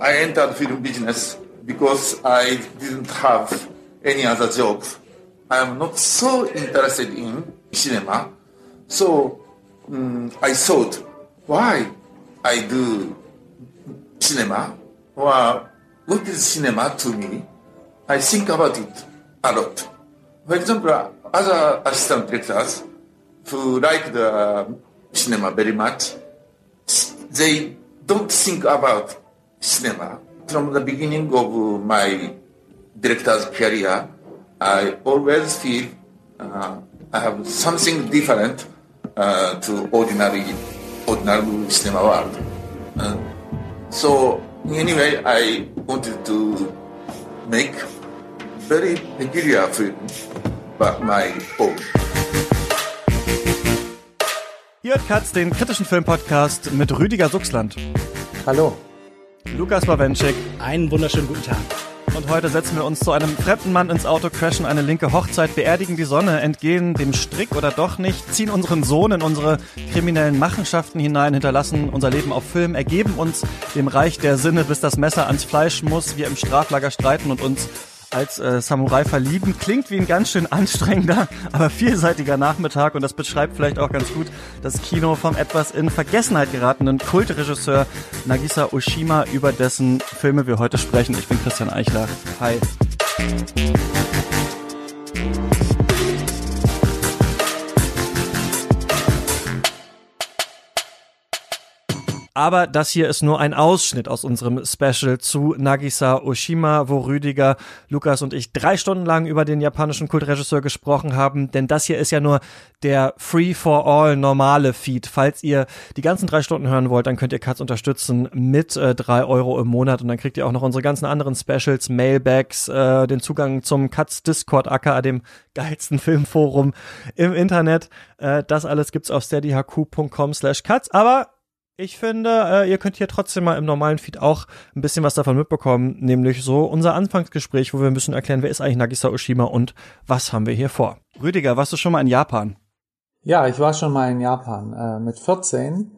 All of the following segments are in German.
I entered film business because I didn't have any other job. I am not so interested in cinema. So um, I thought, why I do cinema? What is cinema to me? I think about it a lot. For example, other assistant directors who like the cinema very much, they don't think about cinema. From the beginning of my director's career, I always feel uh, I have something different uh, to ordinary, ordinary cinema world. Uh, so anyway, I wanted to make very peculiar film, but my own. Ihr hört Katz, den kritischen Filmpodcast mit Rüdiger Suchsland. Hallo. Lukas Bawenschik. Einen wunderschönen guten Tag. Und heute setzen wir uns zu einem fremden Mann ins Auto, crashen eine linke Hochzeit, beerdigen die Sonne, entgehen dem Strick oder doch nicht, ziehen unseren Sohn in unsere kriminellen Machenschaften hinein, hinterlassen unser Leben auf Film, ergeben uns dem Reich der Sinne, bis das Messer ans Fleisch muss, wir im Straflager streiten und uns als äh, Samurai verlieben. Klingt wie ein ganz schön anstrengender, aber vielseitiger Nachmittag und das beschreibt vielleicht auch ganz gut das Kino vom etwas in Vergessenheit geratenen Kultregisseur Nagisa Oshima, über dessen Filme wir heute sprechen. Ich bin Christian Eichler. Hi. Aber das hier ist nur ein Ausschnitt aus unserem Special zu Nagisa Oshima, wo Rüdiger, Lukas und ich drei Stunden lang über den japanischen Kultregisseur gesprochen haben. Denn das hier ist ja nur der Free for All normale Feed. Falls ihr die ganzen drei Stunden hören wollt, dann könnt ihr Katz unterstützen mit äh, drei Euro im Monat. Und dann kriegt ihr auch noch unsere ganzen anderen Specials, Mailbags, äh, den Zugang zum Katz Discord, aka dem geilsten Filmforum im Internet. Äh, das alles gibt's auf steadyhq.com slash Katz. Aber ich finde, äh, ihr könnt hier trotzdem mal im normalen Feed auch ein bisschen was davon mitbekommen, nämlich so unser Anfangsgespräch, wo wir müssen erklären, wer ist eigentlich Nagisa Oshima und was haben wir hier vor. Rüdiger, warst du schon mal in Japan? Ja, ich war schon mal in Japan äh, mit 14.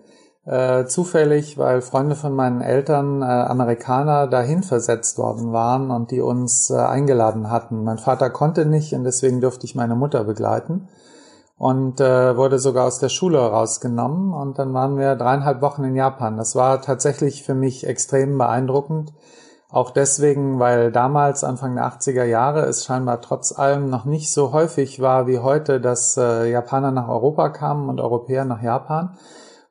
Äh, zufällig, weil Freunde von meinen Eltern, äh, Amerikaner, dahin versetzt worden waren und die uns äh, eingeladen hatten. Mein Vater konnte nicht und deswegen durfte ich meine Mutter begleiten und äh, wurde sogar aus der Schule rausgenommen. Und dann waren wir dreieinhalb Wochen in Japan. Das war tatsächlich für mich extrem beeindruckend. Auch deswegen, weil damals, Anfang der 80er Jahre, es scheinbar trotz allem noch nicht so häufig war wie heute, dass äh, Japaner nach Europa kamen und Europäer nach Japan.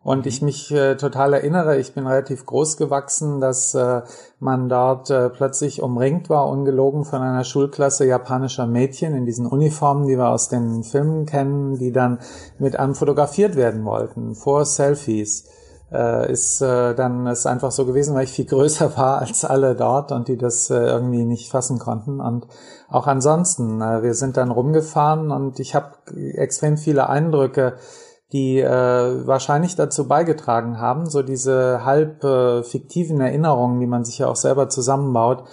Und ich mich äh, total erinnere, ich bin relativ groß gewachsen, dass äh, man dort äh, plötzlich umringt war, ungelogen von einer Schulklasse japanischer Mädchen in diesen Uniformen, die wir aus den Filmen kennen, die dann mit einem fotografiert werden wollten, vor Selfies. Äh, ist äh, dann ist einfach so gewesen, weil ich viel größer war als alle dort und die das äh, irgendwie nicht fassen konnten. Und auch ansonsten, äh, wir sind dann rumgefahren und ich habe extrem viele Eindrücke die äh, wahrscheinlich dazu beigetragen haben, so diese halb äh, fiktiven Erinnerungen, die man sich ja auch selber zusammenbaut.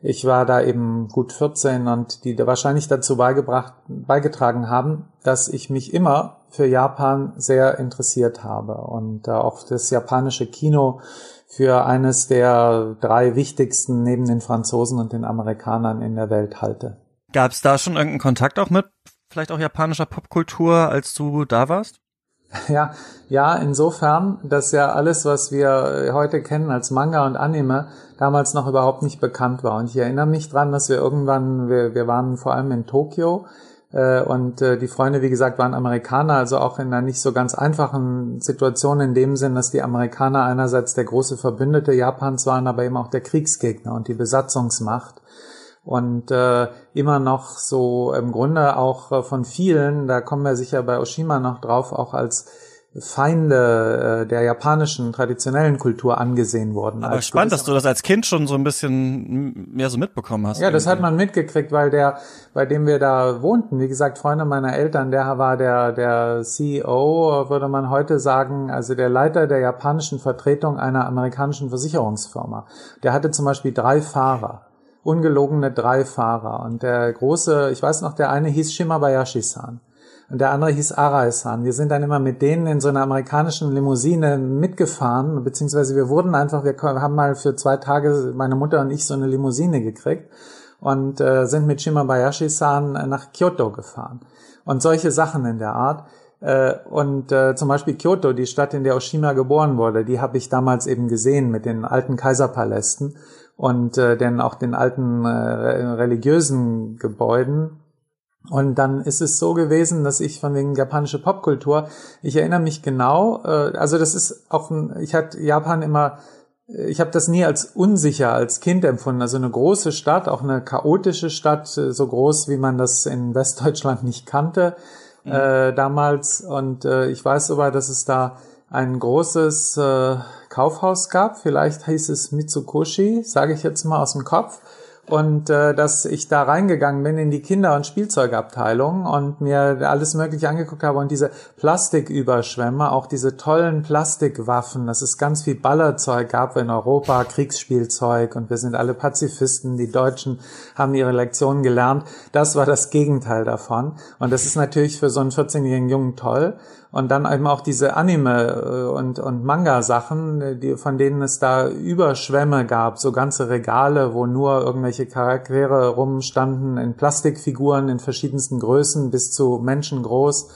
Ich war da eben gut 14 und die da wahrscheinlich dazu beigebracht, beigetragen haben, dass ich mich immer für Japan sehr interessiert habe und äh, auch das japanische Kino für eines der drei wichtigsten neben den Franzosen und den Amerikanern in der Welt halte. Gab es da schon irgendeinen Kontakt auch mit vielleicht auch japanischer Popkultur, als du da warst? Ja, ja, insofern, dass ja alles, was wir heute kennen als Manga und Anime, damals noch überhaupt nicht bekannt war. Und ich erinnere mich dran, dass wir irgendwann, wir, wir waren vor allem in Tokio äh, und äh, die Freunde, wie gesagt, waren Amerikaner, also auch in einer nicht so ganz einfachen Situation in dem Sinn, dass die Amerikaner einerseits der große Verbündete Japans waren, aber eben auch der Kriegsgegner und die Besatzungsmacht und äh, immer noch so im Grunde auch äh, von vielen, da kommen wir sicher bei Oshima noch drauf, auch als Feinde äh, der japanischen traditionellen Kultur angesehen worden. Aber spannend, dass du das als Kind schon so ein bisschen mehr so mitbekommen hast. Ja, irgendwie. das hat man mitgekriegt, weil der, bei dem wir da wohnten, wie gesagt, Freunde meiner Eltern, der war der, der CEO, würde man heute sagen, also der Leiter der japanischen Vertretung einer amerikanischen Versicherungsfirma. Der hatte zum Beispiel drei Fahrer ungelogene drei Fahrer. Und der große, ich weiß noch, der eine hieß Shimabayashi-san. und der andere hieß Arai-san. Wir sind dann immer mit denen in so einer amerikanischen Limousine mitgefahren, beziehungsweise wir wurden einfach, wir haben mal für zwei Tage, meine Mutter und ich, so eine Limousine gekriegt und äh, sind mit Shimabayashi-san nach Kyoto gefahren. Und solche Sachen in der Art. Äh, und äh, zum Beispiel Kyoto, die Stadt, in der Oshima geboren wurde, die habe ich damals eben gesehen mit den alten Kaiserpalästen und äh, denn auch den alten äh, religiösen Gebäuden. Und dann ist es so gewesen, dass ich von wegen japanische Popkultur, ich erinnere mich genau, äh, also das ist auch ein, ich hatte Japan immer, äh, ich habe das nie als unsicher als Kind empfunden. Also eine große Stadt, auch eine chaotische Stadt, äh, so groß wie man das in Westdeutschland nicht kannte mhm. äh, damals. Und äh, ich weiß aber, dass es da ein großes äh, Kaufhaus gab. Vielleicht hieß es Mitsukoshi, sage ich jetzt mal aus dem Kopf und äh, dass ich da reingegangen bin in die Kinder- und Spielzeugabteilung und mir alles Mögliche angeguckt habe und diese Plastiküberschwämme, auch diese tollen Plastikwaffen, dass es ganz viel Ballerzeug gab in Europa, Kriegsspielzeug und wir sind alle Pazifisten, die Deutschen haben ihre Lektionen gelernt. Das war das Gegenteil davon und das ist natürlich für so einen 14-jährigen Jungen toll und dann eben auch diese Anime äh, und, und Manga-Sachen, äh, die, von denen es da Überschwämme gab, so ganze Regale, wo nur irgendwelche Charaktere rumstanden in Plastikfiguren in verschiedensten Größen bis zu menschengroß.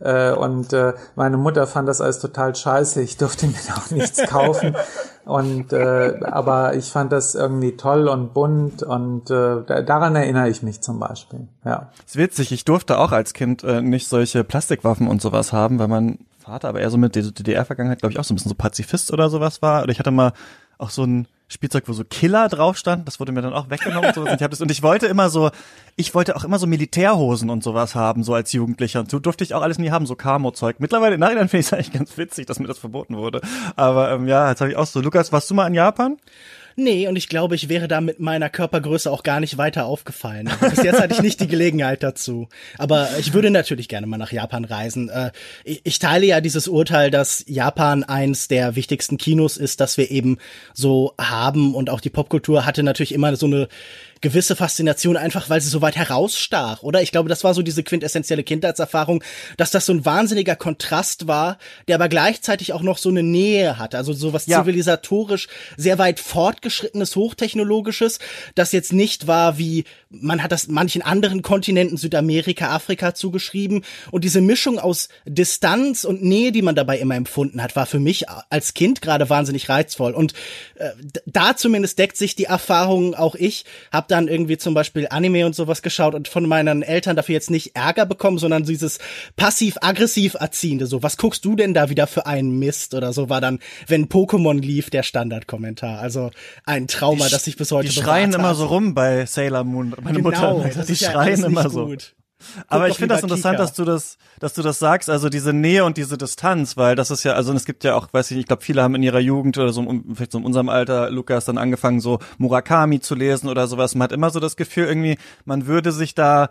Äh, und äh, meine Mutter fand das alles total scheiße. Ich durfte mir auch nichts kaufen. Und äh, aber ich fand das irgendwie toll und bunt und äh, daran erinnere ich mich zum Beispiel. Ja. ist witzig. Ich durfte auch als Kind äh, nicht solche Plastikwaffen und sowas haben, weil mein Vater aber eher so mit der DDR-Vergangenheit, glaube ich, auch so ein bisschen so Pazifist oder sowas war. Oder ich hatte mal auch so ein Spielzeug, wo so Killer drauf stand. Das wurde mir dann auch weggenommen und, sowas. und ich hab das und ich wollte immer so, ich wollte auch immer so Militärhosen und sowas haben, so als Jugendlicher. Und so durfte ich auch alles nie haben, so Camo-Zeug. Mittlerweile im Nachhinein finde ich es eigentlich ganz witzig, dass mir das verboten wurde. Aber ähm, ja, jetzt habe ich auch so. Lukas, warst du mal in Japan? Nee, und ich glaube, ich wäre da mit meiner Körpergröße auch gar nicht weiter aufgefallen. Bis jetzt hatte ich nicht die Gelegenheit dazu. Aber ich würde natürlich gerne mal nach Japan reisen. Äh, ich teile ja dieses Urteil, dass Japan eins der wichtigsten Kinos ist, das wir eben so haben. Und auch die Popkultur hatte natürlich immer so eine gewisse Faszination einfach, weil sie so weit herausstach, oder? Ich glaube, das war so diese quintessentielle Kindheitserfahrung, dass das so ein wahnsinniger Kontrast war, der aber gleichzeitig auch noch so eine Nähe hatte, also so was ja. zivilisatorisch sehr weit fortgeschrittenes, hochtechnologisches, das jetzt nicht war wie, man hat das manchen anderen Kontinenten, Südamerika, Afrika zugeschrieben und diese Mischung aus Distanz und Nähe, die man dabei immer empfunden hat, war für mich als Kind gerade wahnsinnig reizvoll und äh, da zumindest deckt sich die Erfahrung auch ich, habe dann irgendwie zum Beispiel Anime und sowas geschaut und von meinen Eltern dafür jetzt nicht Ärger bekommen, sondern dieses passiv-aggressiv erziehende, so, was guckst du denn da wieder für einen Mist oder so, war dann, wenn Pokémon lief, der Standardkommentar. Also ein Trauma, die, das ich bis heute Die schreien immer so rum bei Sailor Moon. Meine genau, Mutter, die schreien ja immer so. Gut. Aber ich finde das interessant, Kika. dass du das, dass du das sagst, also diese Nähe und diese Distanz, weil das ist ja, also es gibt ja auch, weiß ich nicht, ich glaube, viele haben in ihrer Jugend oder so, vielleicht so in unserem Alter, Lukas, dann angefangen, so Murakami zu lesen oder sowas. Man hat immer so das Gefühl, irgendwie, man würde sich da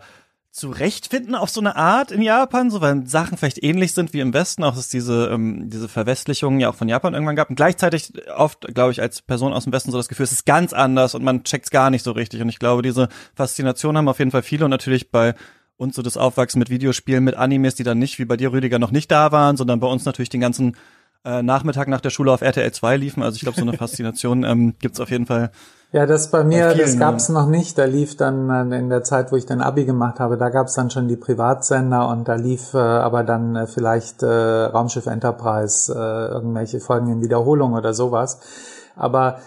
zurechtfinden auf so eine Art in Japan, so weil Sachen vielleicht ähnlich sind wie im Westen, auch dass diese ähm, diese Verwestlichung ja auch von Japan irgendwann gab und gleichzeitig oft, glaube ich, als Person aus dem Westen so das Gefühl, es ist ganz anders und man checkt's gar nicht so richtig und ich glaube, diese Faszination haben auf jeden Fall viele und natürlich bei und so das Aufwachsen mit Videospielen, mit Animes, die dann nicht, wie bei dir, Rüdiger, noch nicht da waren, sondern bei uns natürlich den ganzen äh, Nachmittag nach der Schule auf RTL 2 liefen. Also ich glaube, so eine Faszination ähm, gibt auf jeden Fall. Ja, das bei mir, bei das gab's noch nicht. Da lief dann äh, in der Zeit, wo ich dann Abi gemacht habe, da gab's dann schon die Privatsender und da lief äh, aber dann äh, vielleicht äh, Raumschiff Enterprise, äh, irgendwelche Folgen in Wiederholung oder sowas. Aber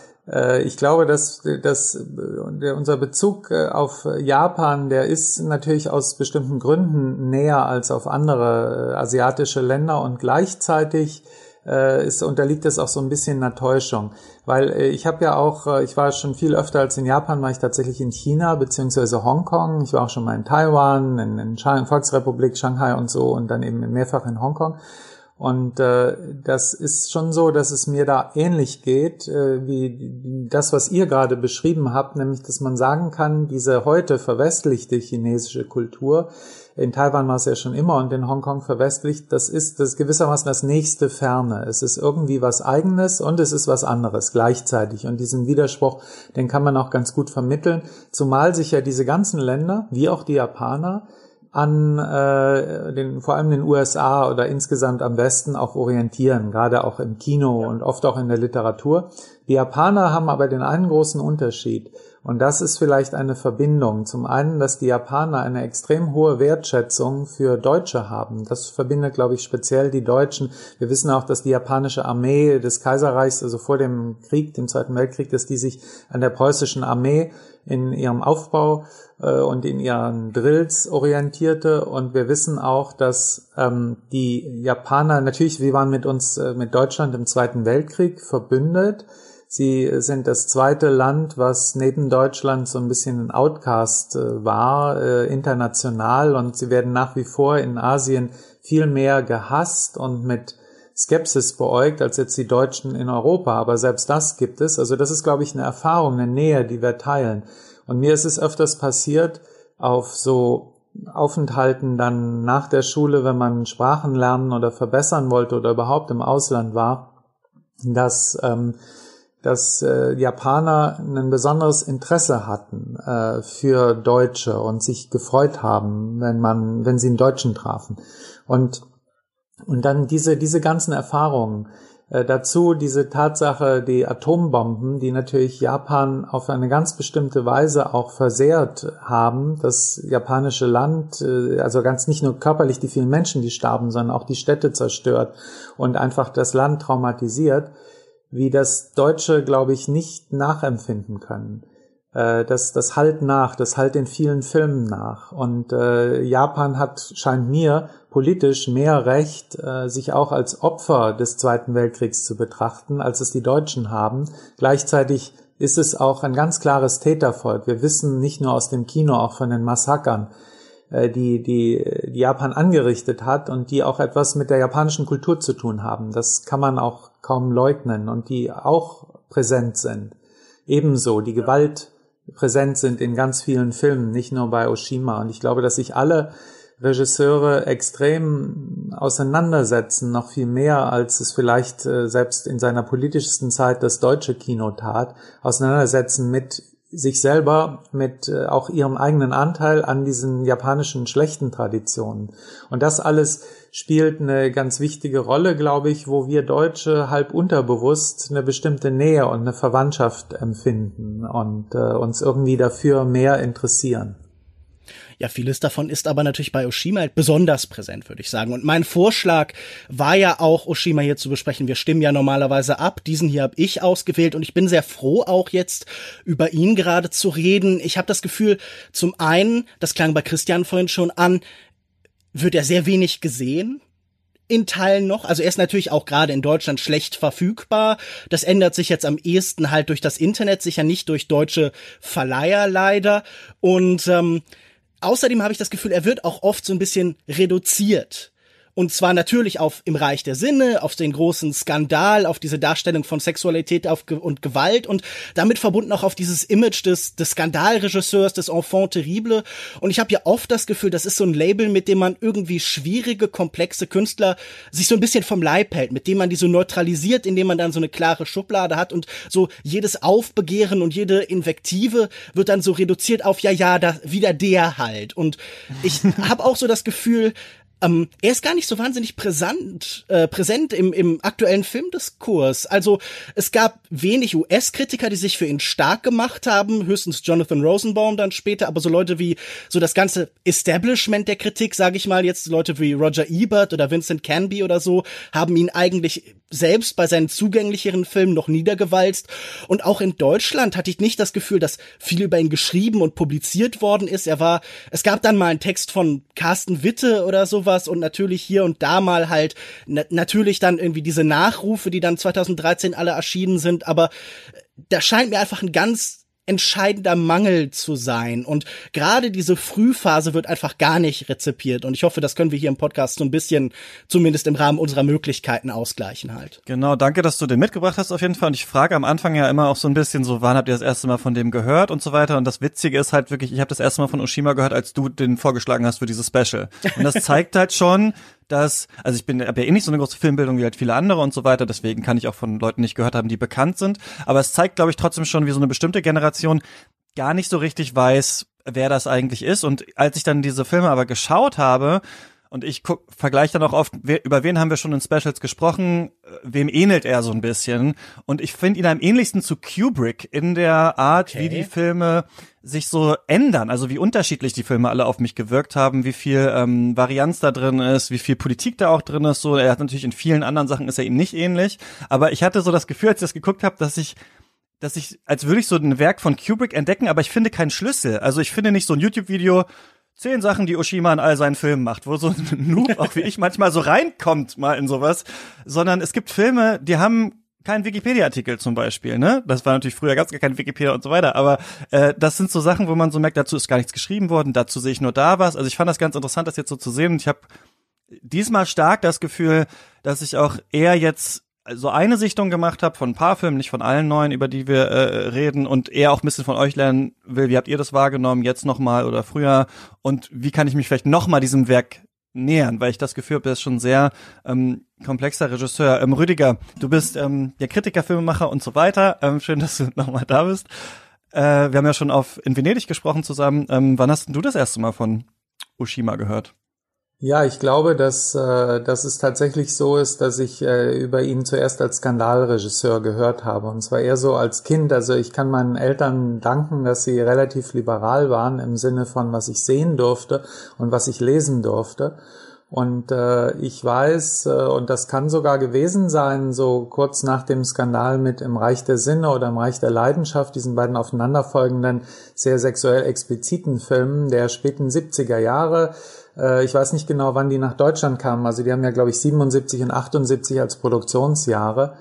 ich glaube, dass, dass unser Bezug äh, auf Japan, der ist natürlich aus bestimmten Gründen näher als auf andere äh, asiatische Länder und gleichzeitig ist, unterliegt es auch so ein bisschen einer Täuschung. Weil ich habe ja auch, ich war schon viel öfter als in Japan, war ich tatsächlich in China beziehungsweise Hongkong. Ich war auch schon mal in Taiwan, in, in Volksrepublik, Shanghai und so und dann eben mehrfach in Hongkong. Und äh, das ist schon so, dass es mir da ähnlich geht, äh, wie das, was ihr gerade beschrieben habt, nämlich, dass man sagen kann, diese heute verwestlichte chinesische Kultur, in Taiwan war es ja schon immer und in Hongkong verwestlicht, das ist das gewissermaßen das nächste Ferne. Es ist irgendwie was Eigenes und es ist was anderes gleichzeitig. Und diesen Widerspruch, den kann man auch ganz gut vermitteln, zumal sich ja diese ganzen Länder, wie auch die Japaner, an äh, den, vor allem den USA oder insgesamt am Westen auch orientieren, gerade auch im Kino ja. und oft auch in der Literatur. Die Japaner haben aber den einen großen Unterschied. Und das ist vielleicht eine Verbindung. Zum einen, dass die Japaner eine extrem hohe Wertschätzung für Deutsche haben. Das verbindet, glaube ich, speziell die Deutschen. Wir wissen auch, dass die japanische Armee des Kaiserreichs, also vor dem Krieg, dem Zweiten Weltkrieg, dass die sich an der preußischen Armee in ihrem Aufbau äh, und in ihren Drills orientierte. Und wir wissen auch, dass ähm, die Japaner, natürlich, wir waren mit uns, äh, mit Deutschland im Zweiten Weltkrieg verbündet. Sie sind das zweite Land, was neben Deutschland so ein bisschen ein Outcast äh, war, äh, international. Und sie werden nach wie vor in Asien viel mehr gehasst und mit Skepsis beäugt als jetzt die Deutschen in Europa. Aber selbst das gibt es. Also das ist, glaube ich, eine Erfahrung, eine Nähe, die wir teilen. Und mir ist es öfters passiert, auf so Aufenthalten dann nach der Schule, wenn man Sprachen lernen oder verbessern wollte oder überhaupt im Ausland war, dass ähm, dass äh, Japaner ein besonderes Interesse hatten äh, für Deutsche und sich gefreut haben, wenn man, wenn sie einen Deutschen trafen. Und und dann diese diese ganzen Erfahrungen äh, dazu diese Tatsache, die Atombomben, die natürlich Japan auf eine ganz bestimmte Weise auch versehrt haben, das japanische Land, äh, also ganz nicht nur körperlich die vielen Menschen, die starben, sondern auch die Städte zerstört und einfach das Land traumatisiert wie das Deutsche, glaube ich, nicht nachempfinden können. Äh, das, das halt nach, das halt in vielen Filmen nach. Und äh, Japan hat, scheint mir, politisch mehr Recht, äh, sich auch als Opfer des Zweiten Weltkriegs zu betrachten, als es die Deutschen haben. Gleichzeitig ist es auch ein ganz klares Tätervolk. Wir wissen nicht nur aus dem Kino, auch von den Massakern, die, die, die Japan angerichtet hat und die auch etwas mit der japanischen Kultur zu tun haben. Das kann man auch kaum leugnen und die auch präsent sind. Ebenso die Gewalt präsent sind in ganz vielen Filmen, nicht nur bei Oshima. Und ich glaube, dass sich alle Regisseure extrem auseinandersetzen, noch viel mehr, als es vielleicht äh, selbst in seiner politischsten Zeit das deutsche Kino tat, auseinandersetzen mit sich selber mit äh, auch ihrem eigenen Anteil an diesen japanischen schlechten Traditionen. Und das alles spielt eine ganz wichtige Rolle, glaube ich, wo wir Deutsche halb unterbewusst eine bestimmte Nähe und eine Verwandtschaft empfinden und äh, uns irgendwie dafür mehr interessieren. Ja, vieles davon ist aber natürlich bei Oshima halt besonders präsent, würde ich sagen. Und mein Vorschlag war ja auch, Oshima hier zu besprechen. Wir stimmen ja normalerweise ab. Diesen hier habe ich ausgewählt und ich bin sehr froh, auch jetzt über ihn gerade zu reden. Ich habe das Gefühl, zum einen, das klang bei Christian vorhin schon an, wird er sehr wenig gesehen in Teilen noch. Also er ist natürlich auch gerade in Deutschland schlecht verfügbar. Das ändert sich jetzt am ehesten halt durch das Internet, sicher nicht durch deutsche Verleiher leider. Und ähm, Außerdem habe ich das Gefühl, er wird auch oft so ein bisschen reduziert. Und zwar natürlich auf im Reich der Sinne, auf den großen Skandal, auf diese Darstellung von Sexualität auf und Gewalt und damit verbunden auch auf dieses Image des, des Skandalregisseurs, des Enfant terrible. Und ich habe ja oft das Gefühl, das ist so ein Label, mit dem man irgendwie schwierige, komplexe Künstler sich so ein bisschen vom Leib hält, mit dem man die so neutralisiert, indem man dann so eine klare Schublade hat und so jedes Aufbegehren und jede Invektive wird dann so reduziert auf, ja, ja, da, wieder der halt. Und ich habe auch so das Gefühl, ähm, er ist gar nicht so wahnsinnig präsent, äh, präsent im, im aktuellen Filmdiskurs. Also es gab wenig US-Kritiker, die sich für ihn stark gemacht haben, höchstens Jonathan Rosenbaum dann später, aber so Leute wie so das ganze Establishment der Kritik, sage ich mal, jetzt Leute wie Roger Ebert oder Vincent Canby oder so, haben ihn eigentlich selbst bei seinen zugänglicheren Filmen noch niedergewalzt. Und auch in Deutschland hatte ich nicht das Gefühl, dass viel über ihn geschrieben und publiziert worden ist. Er war, es gab dann mal einen Text von Carsten Witte oder sowas und natürlich hier und da mal halt, na, natürlich dann irgendwie diese Nachrufe, die dann 2013 alle erschienen sind, aber da scheint mir einfach ein ganz entscheidender Mangel zu sein. Und gerade diese Frühphase wird einfach gar nicht rezipiert. Und ich hoffe, das können wir hier im Podcast so ein bisschen, zumindest im Rahmen unserer Möglichkeiten, ausgleichen halt. Genau, danke, dass du den mitgebracht hast auf jeden Fall. Und ich frage am Anfang ja immer auch so ein bisschen so, wann habt ihr das erste Mal von dem gehört und so weiter. Und das Witzige ist halt wirklich, ich habe das erste Mal von Oshima gehört, als du den vorgeschlagen hast für dieses Special. Und das zeigt halt schon, dass, also ich bin habe ja eh nicht so eine große Filmbildung wie halt viele andere und so weiter, deswegen kann ich auch von Leuten nicht gehört haben, die bekannt sind. Aber es zeigt, glaube ich, trotzdem schon, wie so eine bestimmte Generation gar nicht so richtig weiß, wer das eigentlich ist. Und als ich dann diese Filme aber geschaut habe, und ich vergleiche dann auch oft, über wen haben wir schon in Specials gesprochen, wem ähnelt er so ein bisschen. Und ich finde ihn am ähnlichsten zu Kubrick in der Art, okay. wie die Filme sich so ändern, also wie unterschiedlich die Filme alle auf mich gewirkt haben, wie viel ähm, Varianz da drin ist, wie viel Politik da auch drin ist. So, er hat natürlich in vielen anderen Sachen ist er ihm nicht ähnlich, aber ich hatte so das Gefühl, als ich das geguckt habe, dass ich dass ich, als würde ich so ein Werk von Kubrick entdecken, aber ich finde keinen Schlüssel. Also ich finde nicht so ein YouTube-Video, zehn Sachen, die Oshima in all seinen Filmen macht, wo so ein Noob, auch wie ich, manchmal so reinkommt mal in sowas, sondern es gibt Filme, die haben keinen Wikipedia-Artikel zum Beispiel, ne? Das war natürlich früher ganz gar kein Wikipedia und so weiter, aber äh, das sind so Sachen, wo man so merkt, dazu ist gar nichts geschrieben worden, dazu sehe ich nur da was. Also ich fand das ganz interessant, das jetzt so zu sehen und ich habe diesmal stark das Gefühl, dass ich auch eher jetzt so eine Sichtung gemacht habe von ein paar Filmen, nicht von allen neuen, über die wir äh, reden und eher auch ein bisschen von euch lernen will, wie habt ihr das wahrgenommen, jetzt nochmal oder früher und wie kann ich mich vielleicht nochmal diesem Werk nähern, weil ich das Gefühl habe, der ist schon sehr ähm, komplexer Regisseur. Ähm, Rüdiger, du bist ähm, der Kritiker, Filmemacher und so weiter. Ähm, schön, dass du nochmal da bist. Äh, wir haben ja schon auf in Venedig gesprochen zusammen. Ähm, wann hast du das erste Mal von Ushima gehört? Ja, ich glaube, dass, äh, dass es tatsächlich so ist, dass ich äh, über ihn zuerst als Skandalregisseur gehört habe. Und zwar eher so als Kind. Also ich kann meinen Eltern danken, dass sie relativ liberal waren im Sinne von, was ich sehen durfte und was ich lesen durfte. Und äh, ich weiß, äh, und das kann sogar gewesen sein, so kurz nach dem Skandal mit Im Reich der Sinne oder Im Reich der Leidenschaft, diesen beiden aufeinanderfolgenden, sehr sexuell expliziten Filmen der späten 70er Jahre, äh, ich weiß nicht genau, wann die nach Deutschland kamen. Also die haben ja, glaube ich, 77 und 78 als Produktionsjahre.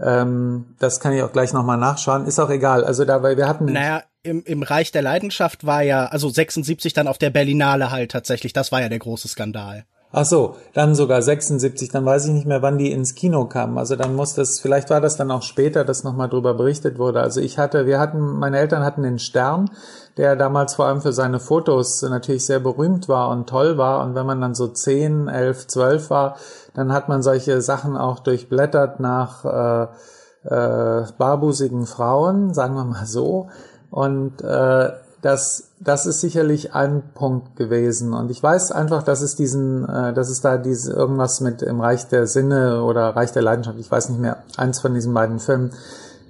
Ähm, das kann ich auch gleich nochmal nachschauen. Ist auch egal. Also dabei, wir hatten. Naja, im, im Reich der Leidenschaft war ja, also 76 dann auf der Berlinale halt tatsächlich. Das war ja der große Skandal. Ach so, dann sogar 76, dann weiß ich nicht mehr, wann die ins Kino kamen. Also dann muss das, vielleicht war das dann auch später, dass nochmal drüber berichtet wurde. Also ich hatte, wir hatten, meine Eltern hatten den Stern, der damals vor allem für seine Fotos natürlich sehr berühmt war und toll war. Und wenn man dann so 10, 11, 12 war, dann hat man solche Sachen auch durchblättert nach äh, äh, barbusigen Frauen, sagen wir mal so. Und äh, das, das ist sicherlich ein Punkt gewesen. Und ich weiß einfach, dass es diesen, äh, dass es da diese irgendwas mit im Reich der Sinne oder Reich der Leidenschaft, ich weiß nicht mehr, eins von diesen beiden Filmen,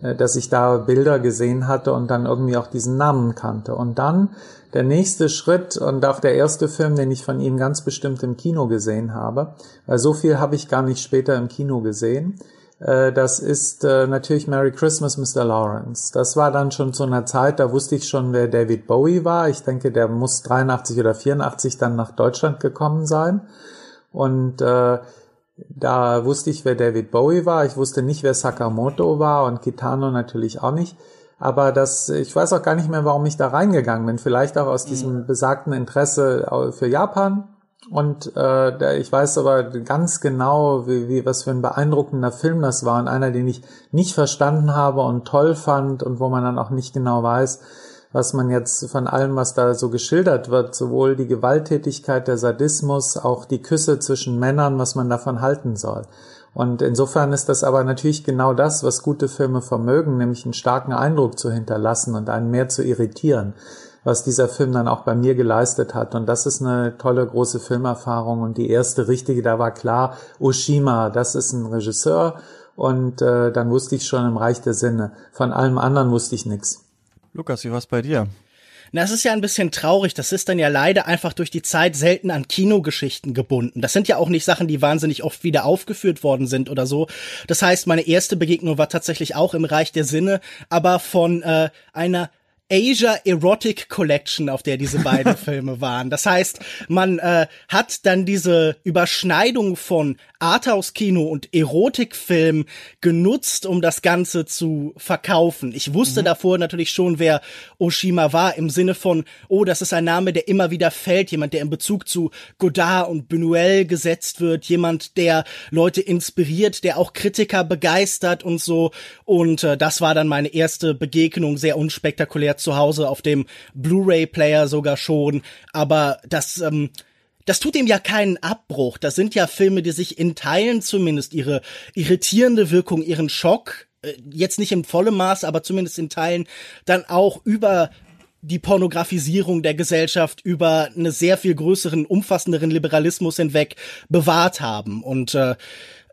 äh, dass ich da Bilder gesehen hatte und dann irgendwie auch diesen Namen kannte. Und dann der nächste Schritt und auch der erste Film, den ich von ihm ganz bestimmt im Kino gesehen habe, weil so viel habe ich gar nicht später im Kino gesehen äh, das ist äh, natürlich Merry Christmas, Mr. Lawrence. Das war dann schon zu einer Zeit, da wusste ich schon, wer David Bowie war. Ich denke, der muss 83 oder 84 dann nach Deutschland gekommen sein. Und äh, da wusste ich, wer David Bowie war. Ich wusste nicht, wer Sakamoto war und Kitano natürlich auch nicht. Aber das, ich weiß auch gar nicht mehr, warum ich da reingegangen bin. Vielleicht auch aus diesem mhm. besagten Interesse für Japan und äh, ich weiß aber ganz genau, wie, wie was für ein beeindruckender Film das war und einer, den ich nicht verstanden habe und toll fand und wo man dann auch nicht genau weiß, was man jetzt von allem, was da so geschildert wird, sowohl die Gewalttätigkeit, der Sadismus, auch die Küsse zwischen Männern, was man davon halten soll. Und insofern ist das aber natürlich genau das, was gute Filme vermögen, nämlich einen starken Eindruck zu hinterlassen und einen mehr zu irritieren was dieser Film dann auch bei mir geleistet hat. Und das ist eine tolle große Filmerfahrung. Und die erste richtige, da war klar, Oshima, das ist ein Regisseur. Und äh, dann wusste ich schon im Reich der Sinne. Von allem anderen wusste ich nichts. Lukas, wie war's bei dir? Na, es ist ja ein bisschen traurig. Das ist dann ja leider einfach durch die Zeit selten an Kinogeschichten gebunden. Das sind ja auch nicht Sachen, die wahnsinnig oft wieder aufgeführt worden sind oder so. Das heißt, meine erste Begegnung war tatsächlich auch im Reich der Sinne, aber von äh, einer Asia Erotic Collection, auf der diese beiden Filme waren. Das heißt, man äh, hat dann diese Überschneidung von Arthouse-Kino und Erotikfilm genutzt, um das Ganze zu verkaufen. Ich wusste mhm. davor natürlich schon, wer Oshima war, im Sinne von, oh, das ist ein Name, der immer wieder fällt, jemand, der in Bezug zu Godard und Buñuel gesetzt wird, jemand, der Leute inspiriert, der auch Kritiker begeistert und so. Und äh, das war dann meine erste Begegnung, sehr unspektakulär zu Hause auf dem Blu-ray-Player sogar schon. Aber das ähm, das tut ihm ja keinen Abbruch. Das sind ja Filme, die sich in Teilen zumindest ihre irritierende Wirkung, ihren Schock, äh, jetzt nicht im vollen Maß, aber zumindest in Teilen, dann auch über die Pornografisierung der Gesellschaft über eine sehr viel größeren, umfassenderen Liberalismus hinweg bewahrt haben. Und äh,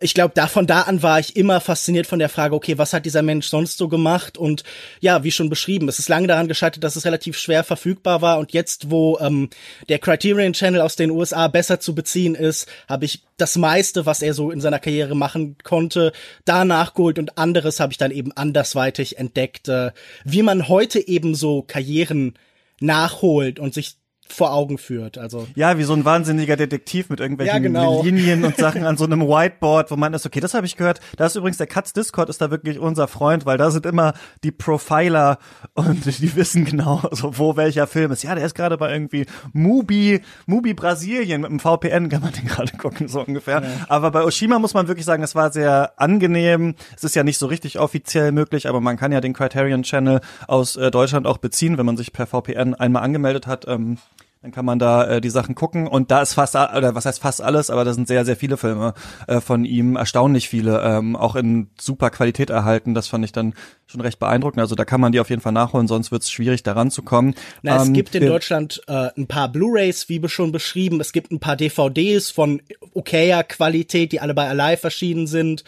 ich glaube, da von da an war ich immer fasziniert von der Frage, okay, was hat dieser Mensch sonst so gemacht? Und ja, wie schon beschrieben, es ist lange daran gescheitert, dass es relativ schwer verfügbar war. Und jetzt, wo ähm, der Criterion Channel aus den USA besser zu beziehen ist, habe ich das meiste, was er so in seiner Karriere machen konnte, da nachgeholt und anderes habe ich dann eben andersweitig entdeckt, äh, wie man heute eben so Karrieren nachholt und sich vor Augen führt. Also ja, wie so ein wahnsinniger Detektiv mit irgendwelchen ja, genau. Linien und Sachen an so einem Whiteboard, wo man ist, okay, das habe ich gehört. Da ist übrigens der Katz Discord ist da wirklich unser Freund, weil da sind immer die Profiler und die wissen genau, so wo welcher Film ist. Ja, der ist gerade bei irgendwie Mubi, Mubi Brasilien mit dem VPN kann man den gerade gucken so ungefähr. Ja. Aber bei Oshima muss man wirklich sagen, es war sehr angenehm. Es ist ja nicht so richtig offiziell möglich, aber man kann ja den Criterion Channel aus äh, Deutschland auch beziehen, wenn man sich per VPN einmal angemeldet hat. Ähm, dann kann man da äh, die Sachen gucken und da ist fast oder was heißt fast alles, aber da sind sehr sehr viele Filme äh, von ihm, erstaunlich viele, ähm, auch in super Qualität erhalten. Das fand ich dann schon recht beeindruckend. Also da kann man die auf jeden Fall nachholen, sonst wird es schwierig daran zu kommen. Na, ähm, es gibt in Deutschland äh, ein paar Blu-rays, wie schon beschrieben. Es gibt ein paar DVDs von okayer Qualität, die alle bei Alive erschienen sind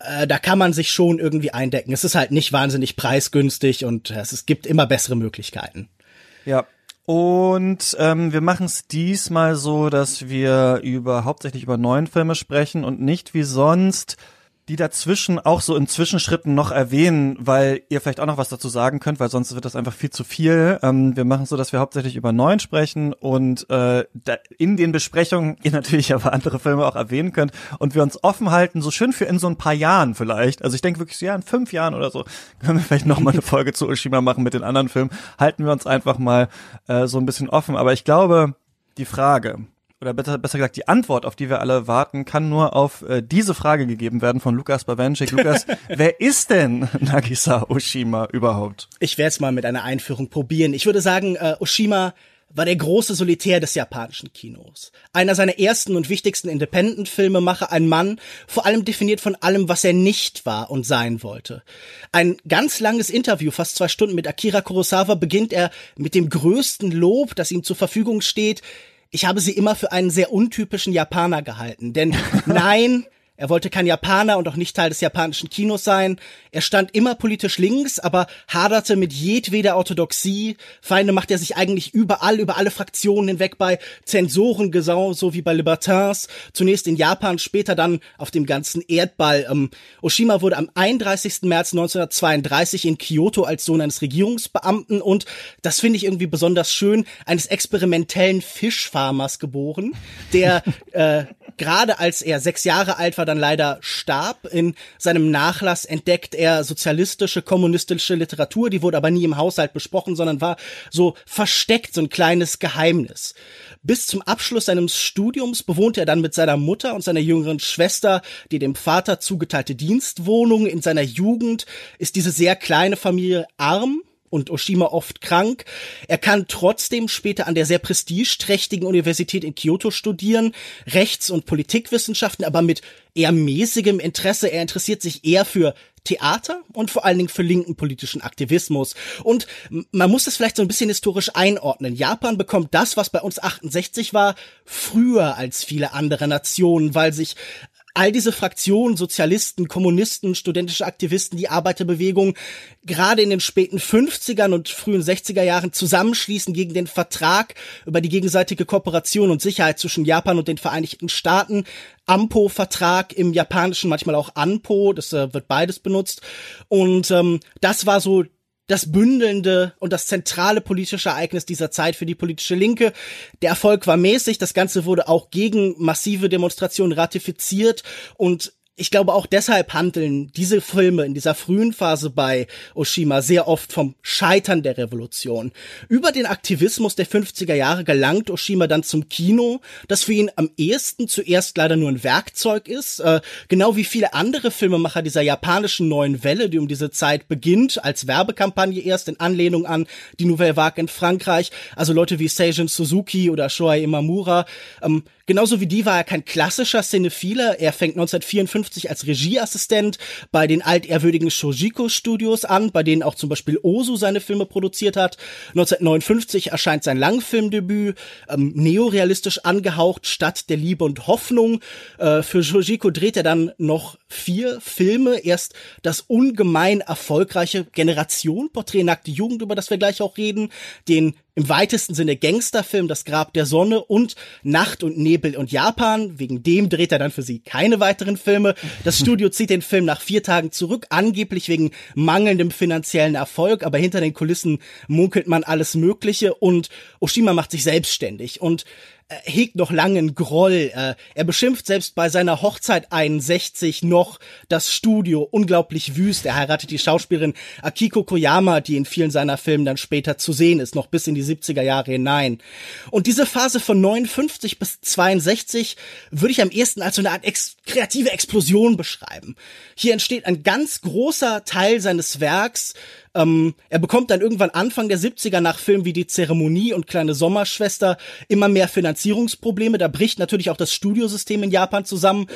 äh, da kann man sich schon irgendwie eindecken. Es ist halt nicht wahnsinnig preisgünstig und es, es gibt immer bessere Möglichkeiten. Ja, und ähm, wir machen es diesmal so, dass wir über hauptsächlich über neuen Filme sprechen und nicht wie sonst die dazwischen auch so in Zwischenschritten noch erwähnen, weil ihr vielleicht auch noch was dazu sagen könnt, weil sonst wird das einfach viel zu viel. Ähm, wir machen so, dass wir hauptsächlich über neuen sprechen und äh, in den Besprechungen ihr natürlich aber andere Filme auch erwähnen könnt und wir uns offen halten, so schön für in so ein paar Jahren vielleicht. Also ich denke wirklich ja, in fünf Jahren oder so können wir vielleicht noch mal eine Folge zu Oshima machen mit den anderen Filmen. Halten wir uns einfach mal äh, so ein bisschen offen. Aber ich glaube, die Frage, oder besser, besser gesagt, die Antwort, auf die wir alle warten, kann nur auf äh, diese Frage gegeben werden von Lukas Bawenschik. Lukas, wer ist denn Nagisa Oshima überhaupt? Ich werde es mal mit einer Einführung probieren. Ich würde sagen, äh, Oshima war der große Solitär des japanischen Kinos. Einer seiner ersten und wichtigsten Independent-Filmemacher, ein Mann, vor allem definiert von allem, was er nicht war und sein wollte. Ein ganz langes Interview, fast zwei Stunden mit Akira Kurosawa, beginnt er mit dem größten Lob, das ihm zur Verfügung steht ich habe sie immer für einen sehr untypischen Japaner gehalten. Denn nein, er wollte kein Japaner und auch nicht Teil des japanischen Kinos sein. Er stand immer politisch links, aber haderte mit jedweder Orthodoxie. Feinde macht er sich eigentlich überall, über alle Fraktionen hinweg bei Zensoren so wie bei Libertins. Zunächst in Japan, später dann auf dem ganzen Erdball. Ähm, Oshima wurde am 31. März 1932 in Kyoto als Sohn eines Regierungsbeamten und, das finde ich irgendwie besonders schön, eines experimentellen Fischfarmers geboren, der äh, gerade als er sechs Jahre alt war, dann leider starb. In seinem Nachlass entdeckt er sozialistische, kommunistische Literatur, die wurde aber nie im Haushalt besprochen, sondern war so versteckt, so ein kleines Geheimnis. Bis zum Abschluss seines Studiums bewohnte er dann mit seiner Mutter und seiner jüngeren Schwester die dem Vater zugeteilte Dienstwohnung. In seiner Jugend ist diese sehr kleine Familie arm und Oshima oft krank. Er kann trotzdem später an der sehr prestigeträchtigen Universität in Kyoto studieren, Rechts- und Politikwissenschaften, aber mit eher mäßigem Interesse. Er interessiert sich eher für Theater und vor allen Dingen für linken politischen Aktivismus. Und man muss das vielleicht so ein bisschen historisch einordnen. Japan bekommt das, was bei uns 68 war, früher als viele andere Nationen, weil sich all diese Fraktionen, Sozialisten, Kommunisten, studentische Aktivisten, die Arbeiterbewegung gerade in den späten 50ern und frühen 60er Jahren zusammenschließen gegen den Vertrag über die gegenseitige Kooperation und Sicherheit zwischen Japan und den Vereinigten Staaten. AMPO-Vertrag im Japanischen, manchmal auch ANPO, das äh, wird beides benutzt. Und ähm, das war so das bündelnde und das zentrale politische Ereignis dieser Zeit für die politische Linke. Der Erfolg war mäßig, das Ganze wurde auch gegen massive Demonstrationen ratifiziert und ich glaube auch deshalb handeln diese Filme in dieser frühen Phase bei Oshima sehr oft vom Scheitern der Revolution. Über den Aktivismus der 50er Jahre gelangt Oshima dann zum Kino, das für ihn am ehesten zuerst leider nur ein Werkzeug ist, äh, genau wie viele andere Filmemacher dieser japanischen neuen Welle, die um diese Zeit beginnt, als Werbekampagne erst in Anlehnung an die Nouvelle Vague in Frankreich, also Leute wie Seijun Suzuki oder Shoei Imamura. Ähm, genauso wie die war er kein klassischer Cinephiler, er fängt 1954 1959 als Regieassistent bei den altehrwürdigen Shojiko Studios an, bei denen auch zum Beispiel Ozu seine Filme produziert hat. 1959 erscheint sein Langfilmdebüt, ähm, neorealistisch angehaucht, Stadt der Liebe und Hoffnung. Äh, für Shojiko dreht er dann noch vier Filme. Erst das ungemein erfolgreiche Generation Porträt nackte Jugend, über das wir gleich auch reden, den im weitesten Sinne Gangsterfilm Das Grab der Sonne und Nacht und Nebel und Japan. Wegen dem dreht er dann für sie keine weiteren Filme. Das Studio zieht den Film nach vier Tagen zurück, angeblich wegen mangelndem finanziellen Erfolg, aber hinter den Kulissen munkelt man alles Mögliche und Oshima macht sich selbstständig und äh, hegt noch langen Groll. Äh, er beschimpft selbst bei seiner Hochzeit 61 noch das Studio unglaublich wüst. Er heiratet die Schauspielerin Akiko Koyama, die in vielen seiner Filmen dann später zu sehen ist, noch bis in die 70er Jahre hinein. Und diese Phase von 59 bis 62 würde ich am ehesten als so eine Art ex kreative Explosion beschreiben. Hier entsteht ein ganz großer Teil seines Werks, ähm, er bekommt dann irgendwann Anfang der 70er nach Filmen wie Die Zeremonie und Kleine Sommerschwester immer mehr Finanzierungsprobleme. Da bricht natürlich auch das Studiosystem in Japan zusammen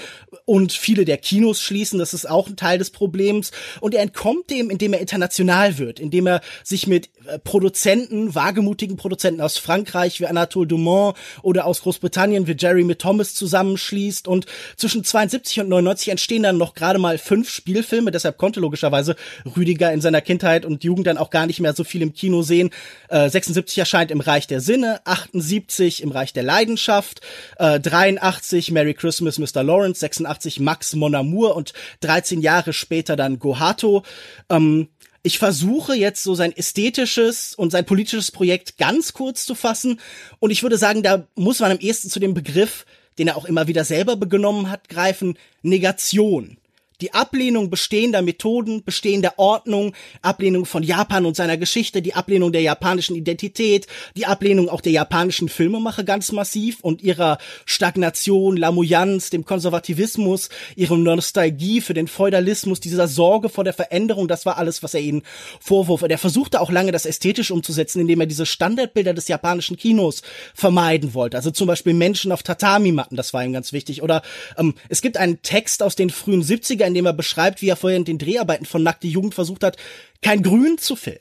und viele der Kinos schließen. Das ist auch ein Teil des Problems. Und er entkommt dem, indem er international wird, indem er sich mit Produzenten, wagemutigen Produzenten aus Frankreich wie Anatole Dumont oder aus Großbritannien wie Jeremy Thomas zusammenschließt. Und zwischen 72 und 99 entstehen dann noch gerade mal fünf Spielfilme. Deshalb konnte logischerweise Rüdiger in seiner Kindheit und Jugend dann auch gar nicht mehr so viel im Kino sehen. Äh, 76 erscheint im Reich der Sinne, 78 im Reich der Leidenschaft, äh, 83 Merry Christmas Mr. Lawrence, 86 Max Mon Amour und 13 Jahre später dann Gohato. Ähm, ich versuche jetzt so sein ästhetisches und sein politisches Projekt ganz kurz zu fassen. Und ich würde sagen, da muss man am ehesten zu dem Begriff, den er auch immer wieder selber begenommen hat, greifen, Negation die Ablehnung bestehender Methoden, bestehender Ordnung, Ablehnung von Japan und seiner Geschichte, die Ablehnung der japanischen Identität, die Ablehnung auch der japanischen Filmemacher ganz massiv und ihrer Stagnation, Lamoyanz, dem Konservativismus, ihre Nostalgie für den Feudalismus, dieser Sorge vor der Veränderung, das war alles, was er ihnen vorwurf. Und er versuchte auch lange das ästhetisch umzusetzen, indem er diese Standardbilder des japanischen Kinos vermeiden wollte. Also zum Beispiel Menschen auf Tatami-Matten, das war ihm ganz wichtig. Oder ähm, es gibt einen Text aus den frühen 70er in dem er beschreibt, wie er vorher in den Dreharbeiten von Nackte Jugend versucht hat, kein Grün zu filmen.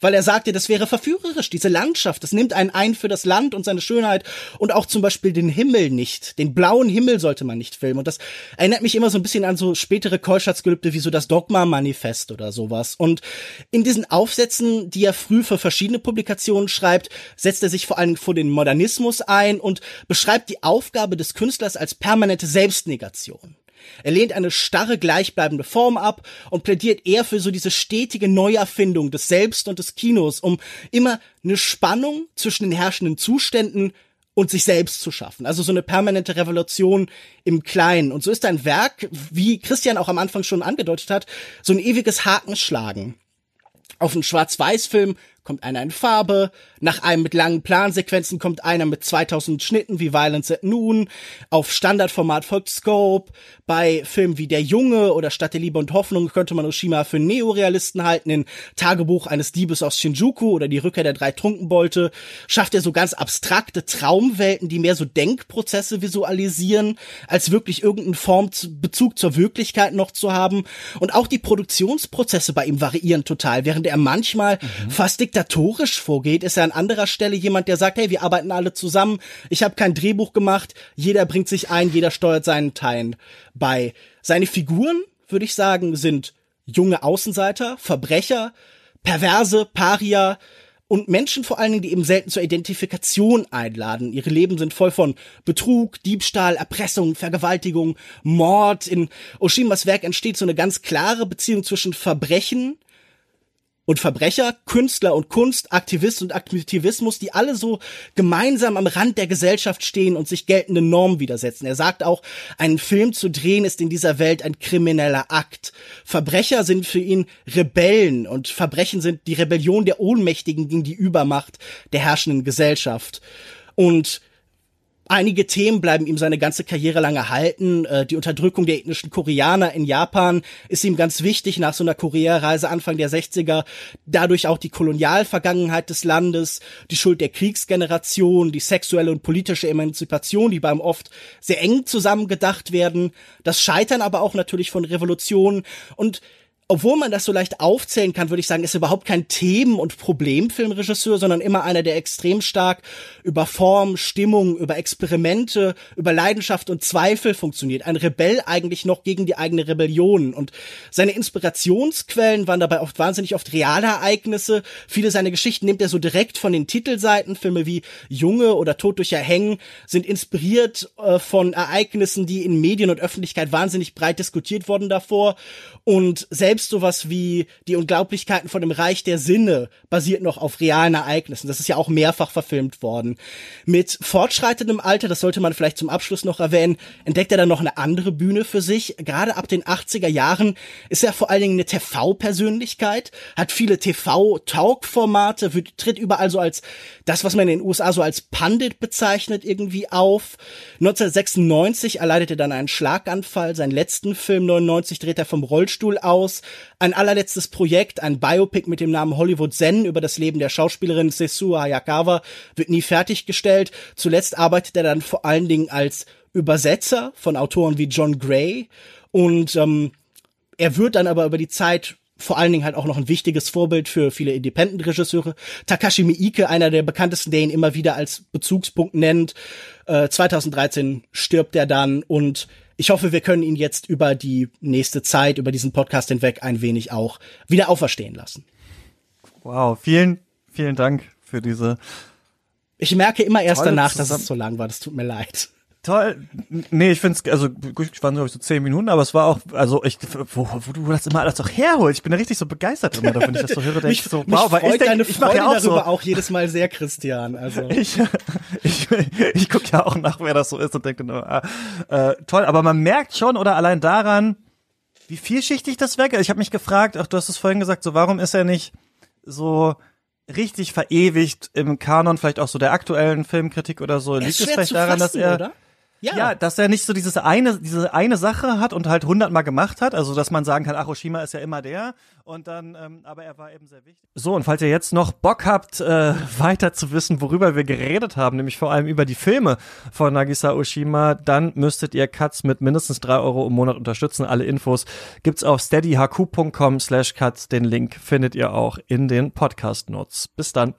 Weil er sagte, das wäre verführerisch, diese Landschaft, das nimmt einen ein für das Land und seine Schönheit und auch zum Beispiel den Himmel nicht, den blauen Himmel sollte man nicht filmen. Und das erinnert mich immer so ein bisschen an so spätere Keuschheitsgelübde wie so das Dogma-Manifest oder sowas. Und in diesen Aufsätzen, die er früh für verschiedene Publikationen schreibt, setzt er sich vor allem vor den Modernismus ein und beschreibt die Aufgabe des Künstlers als permanente Selbstnegation. Er lehnt eine starre, gleichbleibende Form ab und plädiert eher für so diese stetige Neuerfindung des Selbst und des Kinos, um immer eine Spannung zwischen den herrschenden Zuständen und sich selbst zu schaffen. Also so eine permanente Revolution im Kleinen. Und so ist ein Werk, wie Christian auch am Anfang schon angedeutet hat, so ein ewiges Hakenschlagen. Auf einen Schwarz-Weiß-Film kommt einer in Farbe, nach einem mit langen Plansequenzen kommt einer mit 2000 Schnitten wie Violence at Noon, auf Standardformat folgt Scope, bei Filmen wie Der Junge oder Stadt der Liebe und Hoffnung könnte man Oshima für Neorealisten halten, in Tagebuch eines Diebes aus Shinjuku oder Die Rückkehr der drei Trunkenbolte schafft er so ganz abstrakte Traumwelten, die mehr so Denkprozesse visualisieren, als wirklich irgendeinen Form Bezug zur Wirklichkeit noch zu haben. Und auch die Produktionsprozesse bei ihm variieren total, während er manchmal mhm. fast diktatorisch vorgeht, ist er an anderer Stelle jemand, der sagt, hey, wir arbeiten alle zusammen, ich habe kein Drehbuch gemacht, jeder bringt sich ein, jeder steuert seinen Teil bei. Seine Figuren, würde ich sagen, sind junge Außenseiter, Verbrecher, Perverse, Paria, und Menschen vor allen Dingen, die eben selten zur Identifikation einladen. Ihre Leben sind voll von Betrug, Diebstahl, Erpressung, Vergewaltigung, Mord. In Oshimas Werk entsteht so eine ganz klare Beziehung zwischen Verbrechen und Verbrecher, Künstler und Kunst, Aktivist und Aktivismus, die alle so gemeinsam am Rand der Gesellschaft stehen und sich geltenden Normen widersetzen. Er sagt auch, einen Film zu drehen ist in dieser Welt ein krimineller Akt. Verbrecher sind für ihn Rebellen und Verbrechen sind die Rebellion der Ohnmächtigen gegen die Übermacht der herrschenden Gesellschaft. Und Einige Themen bleiben ihm seine ganze Karriere lang erhalten. Äh, die Unterdrückung der ethnischen Koreaner in Japan ist ihm ganz wichtig nach so einer Korea-Reise Anfang der 60er. Dadurch auch die Kolonialvergangenheit des Landes, die Schuld der Kriegsgeneration, die sexuelle und politische Emanzipation, die beim oft sehr eng zusammengedacht werden. Das Scheitern aber auch natürlich von Revolutionen und obwohl man das so leicht aufzählen kann, würde ich sagen, ist überhaupt kein Themen- und Problemfilmregisseur, sondern immer einer, der extrem stark über Form, Stimmung, über Experimente, über Leidenschaft und Zweifel funktioniert. Ein Rebell eigentlich noch gegen die eigene Rebellion. Und seine Inspirationsquellen waren dabei oft wahnsinnig oft reale Ereignisse. Viele seiner Geschichten nimmt er so direkt von den Titelseiten. Filme wie Junge oder Tod durch Erhängen sind inspiriert äh, von Ereignissen, die in Medien und Öffentlichkeit wahnsinnig breit diskutiert wurden davor. Und selbst sowas wie die Unglaublichkeiten von dem Reich der Sinne basiert noch auf realen Ereignissen. Das ist ja auch mehrfach verfilmt worden. Mit fortschreitendem Alter, das sollte man vielleicht zum Abschluss noch erwähnen, entdeckt er dann noch eine andere Bühne für sich. Gerade ab den 80er Jahren ist er vor allen Dingen eine TV-Persönlichkeit, hat viele TV-Talk-Formate, tritt überall so als das, was man in den USA so als Pandit bezeichnet, irgendwie auf. 1996 erleidet er dann einen Schlaganfall. Seinen letzten Film 99 dreht er vom Rollstuhl aus. Ein allerletztes Projekt, ein Biopic mit dem Namen Hollywood Zen über das Leben der Schauspielerin Sesu Hayakawa, wird nie fertiggestellt. Zuletzt arbeitet er dann vor allen Dingen als Übersetzer von Autoren wie John Gray und ähm, er wird dann aber über die Zeit vor allen Dingen halt auch noch ein wichtiges Vorbild für viele Independent-Regisseure. Takashi Miike, einer der bekanntesten, der ihn immer wieder als Bezugspunkt nennt. Äh, 2013 stirbt er dann und ich hoffe, wir können ihn jetzt über die nächste Zeit, über diesen Podcast hinweg ein wenig auch wieder auferstehen lassen. Wow, vielen, vielen Dank für diese. Ich merke immer erst danach, dass es so lang war. Das tut mir leid. Toll. Nee, ich finde es, also ich waren glaube ich so zehn Minuten, aber es war auch, also ich, wo, wo du das immer alles doch herholst. Ich bin da richtig so begeistert immer, wenn ich das so höre, denke ich so, wow, weil ich denke, ich mache ja auch darüber so. auch jedes Mal sehr, Christian. Also ich, ich, ich gucke ja auch nach, wer das so ist und denke nur, ah, äh, toll. Aber man merkt schon oder allein daran, wie vielschichtig das Werk ist. Ich habe mich gefragt, ach, du hast es vorhin gesagt, so warum ist er nicht so richtig verewigt im Kanon, vielleicht auch so der aktuellen Filmkritik oder so. Liegt es vielleicht daran, fassen, dass er oder? Ja. ja, dass er nicht so dieses eine, diese eine Sache hat und halt hundertmal gemacht hat, also dass man sagen kann, Aroshima ist ja immer der und dann, ähm, aber er war eben sehr wichtig. So, und falls ihr jetzt noch Bock habt, äh, weiter zu wissen, worüber wir geredet haben, nämlich vor allem über die Filme von Nagisa Oshima, dann müsstet ihr Cuts mit mindestens drei Euro im Monat unterstützen. Alle Infos gibt's auf steadyhq.com slash cuts. Den Link findet ihr auch in den Podcast-Notes. Bis dann.